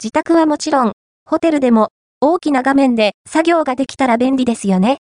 自宅はもちろん、ホテルでも大きな画面で作業ができたら便利ですよね。